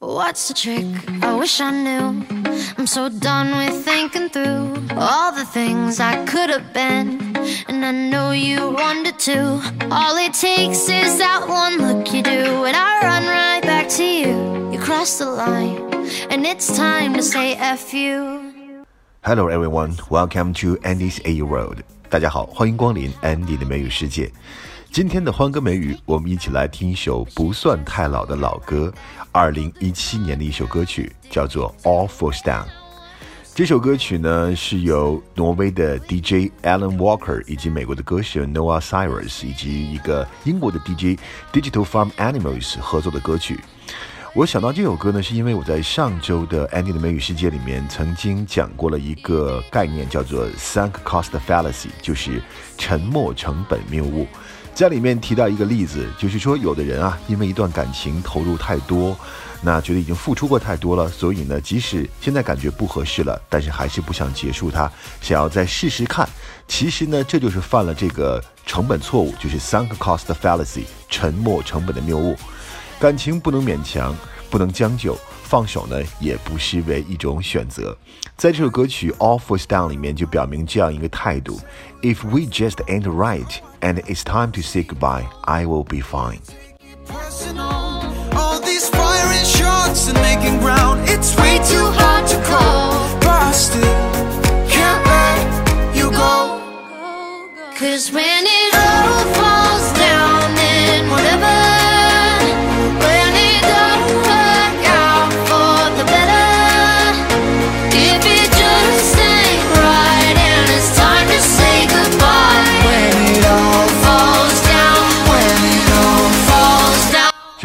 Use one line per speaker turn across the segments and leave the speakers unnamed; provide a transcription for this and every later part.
What's the trick? I wish I knew. I'm so done with thinking through all the things I could have been. And I know you wanted to. All it takes is that one look you do, and I run right back to you. You cross the line, and it's time to say F you.
Hello everyone, welcome to Andy's A World. 大家好，欢迎光临 Andy 的美语世界。 今天的欢歌美语，我们一起来听一首不算太老的老歌，二零一七年的一首歌曲，叫做《All Falls Down》。这首歌曲呢是由挪威的 DJ Alan Walker 以及美国的歌手 Noah Cyrus 以及一个英国的 DJ Digital Farm Animals 合作的歌曲。我想到这首歌呢，是因为我在上周的 Andy 的美语世界里面曾经讲过了一个概念，叫做 Sunk Cost Fallacy，就是沉没成本谬误。在里面提到一个例子，就是说有的人啊，因为一段感情投入太多，那觉得已经付出过太多了，所以呢，即使现在感觉不合适了，但是还是不想结束它，想要再试试看。其实呢，这就是犯了这个成本错误，就是 sunk cost fallacy，沉没成本的谬误。感情不能勉强，不能将就。放手呢，也不失为一种选择。在这首歌曲《All Falls Down》里面就表明这样一个态度：If we just ain't right and it's time to say goodbye, I will be fine.
All these firing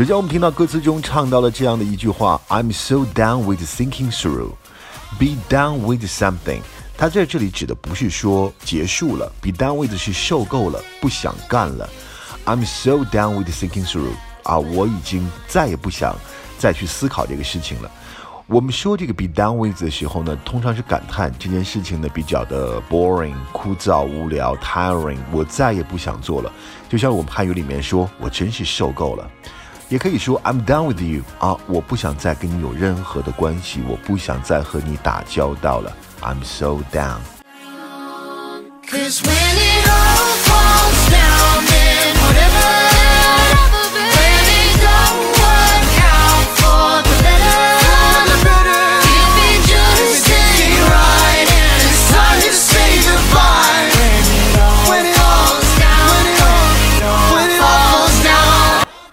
首先，我们听到歌词中唱到了这样的一句话：“I'm so down with thinking through, be done with something。”它在这里指的不是说结束了，be done with 是受够了，不想干了。I'm so down with thinking through 啊，我已经再也不想再去思考这个事情了。我们说这个 be done with 的时候呢，通常是感叹这件事情呢比较的 boring、枯燥、无聊、tiring，我再也不想做了。就像我们汉语里面说，我真是受够了。也可以说 I'm done with you 啊，我不想再跟你有任何的关系，我不想再和你打交道了。I'm so down。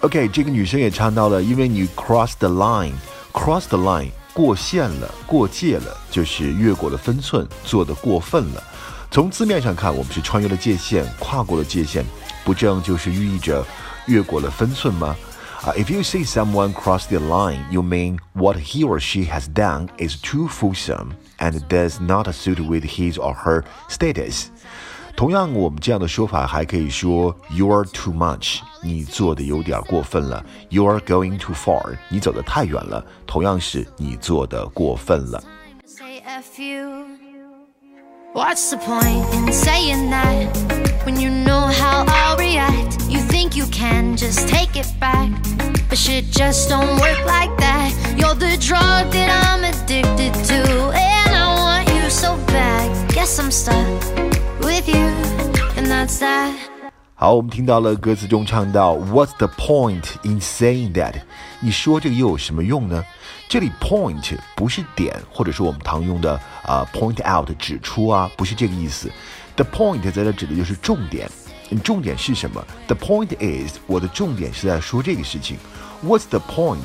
OK，这个女生也唱到了，因为你 cross the line，cross the line，过线了，过界了，就是越过了分寸，做的过分了。从字面上看，我们是穿越了界限，跨过了界限，不正就是寓意着越过了分寸吗？啊、i f you see someone cross the line, you mean what he or she has done is too fulsome and does not suit with his or her status. 同样，我们这样的说法还可以说 "You're too much"，你做的有点过分了；"You're going too far"，你走得太远了。同样是你做的过分了。
But shit just don't work like that. You're the drug that I'm addicted to, and I want you so bad. Guess I'm stuck
好，我们听到了歌词中唱到 "What's the point in saying that？" 你说这个又有什么用呢？这里 point 不是点，或者是我们常用的啊、point out 指出啊，不是这个意思。The point 在这指的就是重点。重点是什么？The point is，我的重点是在说这个事情。What's the point？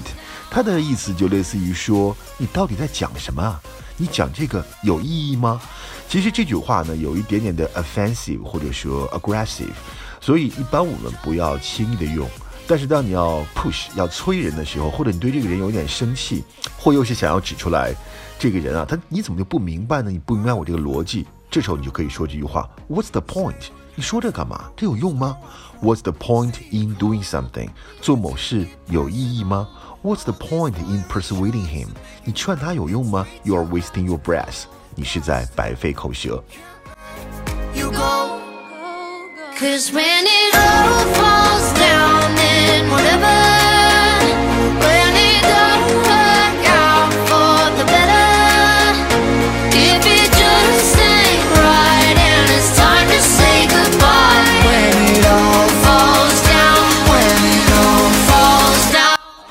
它的意思就类似于说，你到底在讲什么啊？你讲这个有意义吗？其实这句话呢，有一点点的 offensive 或者说 aggressive，所以一般我们不要轻易的用。但是当你要 push 要催人的时候，或者你对这个人有点生气，或又是想要指出来这个人啊，他你怎么就不明白呢？你不明白我这个逻辑，这时候你就可以说这句话：What's the point？你说这干嘛？这有用吗？What's the point in doing something？做某事有意义吗？What's the point in persuading him？你劝他有用吗？You're wasting your breath。你是在白费口舌。
You go.
Cause when it all falls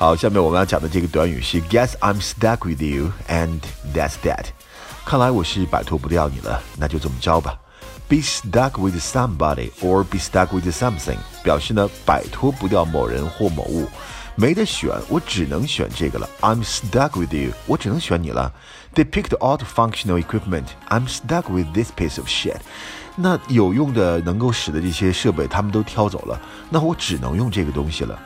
好，下面我们要讲的这个短语是 Guess I'm stuck with you and that's that。看来我是摆脱不掉你了，那就这么着吧。Be stuck with somebody or be stuck with something，表示呢摆脱不掉某人或某物，没得选，我只能选这个了。I'm stuck with you，我只能选你了。They picked out functional equipment. I'm stuck with this piece of shit. 那有用的、能够使的这些设备，他们都挑走了，那我只能用这个东西了。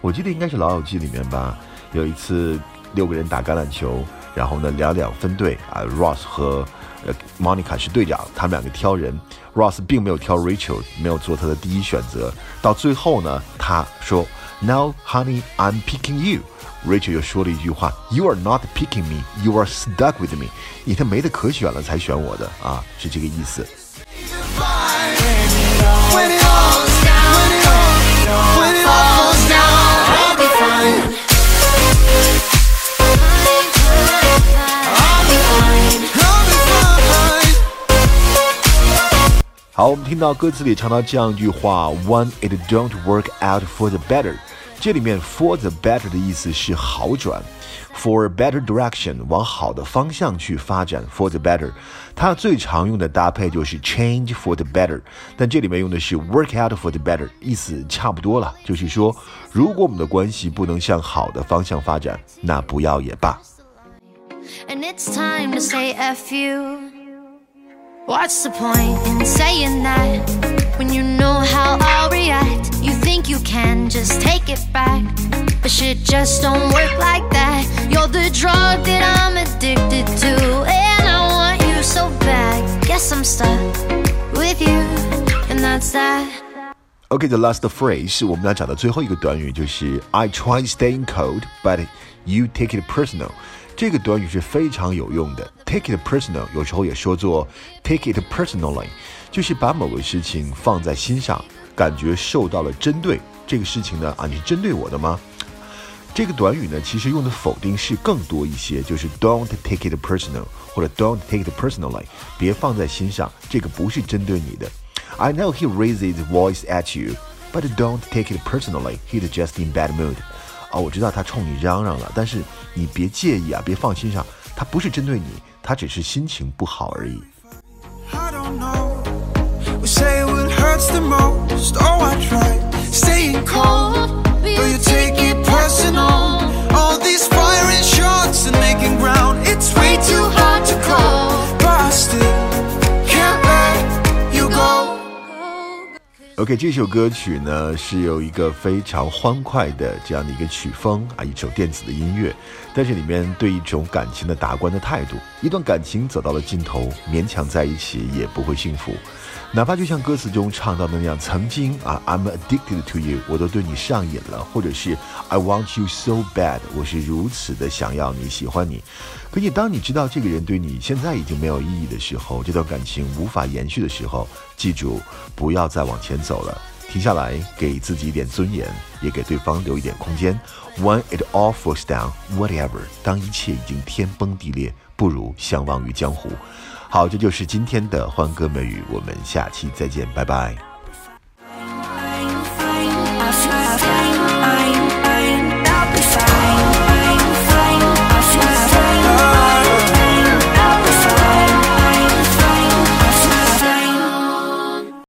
我记得应该是《老友记》里面吧，有一次六个人打橄榄球，然后呢两两分队啊，Ross 和呃 Monica 是队长，他们两个挑人，Ross 并没有挑 Rachel，没有做他的第一选择。到最后呢，他说，Now honey, I'm picking you。Rachel 又说了一句话：“You are not picking me, you are stuck with me。你他没得可选了才选我的啊，是这个意思。”好，我们听到歌词里唱到这样一句话：“When it don't work out for the better。”这里面 “for the better” 的意思是好转，for better direction 往好的方向去发展。for the better，它最常用的搭配就是 change for the better，但这里面用的是 work out for the better，意思差不多了，就是说，如果我们的关系不能向好的方向发展，那不要也罢。
And it's time to say F you. What's the point in saying that when you know how I'll react? You think you can just take it back, but shit just don't work like that. You're the drug that I'm addicted to, and I want you so bad. Guess I'm stuck with you, and that's that.
OK，the、last phrase 我们要讲的最后一个短语就是 I try staying cold, but you take it personal。 这个短语是非常有用的，take it personal 有时候也说作 take it personally，就是把某个事情放在心上，感觉受到了针对。这个事情呢，啊，你是针对我的吗？这个短语呢，其实用的否定式更多一些，就是 don't take it personal 或者 don't take it personally，别放在心上，这个不是针对你的。I know he raised his voice at you, but don't take it personally. He's just in bad mood. 啊，我知道他冲你嚷嚷了，但是你别介意啊，别放心上，他不是针对你，他只是心情不好而已。OK，这首歌曲呢是有一个非常欢快的这样的一个曲风啊，一首电子的音乐，但是里面对一种感情的达观的态度，一段感情走到了尽头，勉强在一起也不会幸福，哪怕就像歌词中唱到的那样，曾经啊，I'm addicted to you，我都对你上瘾了，或者是 I want you so bad，我是如此的想要你，喜欢你。可你当你知道这个人对你现在已经没有意义的时候，这段感情无法延续的时候，记住不要再往前走了，停下来，给自己一点尊严，也给对方留一点空间。When it all falls down, whatever，当一切已经天崩地裂，不如相忘于江湖。好，这就是今天的欢歌美语，我们下期再见，拜拜。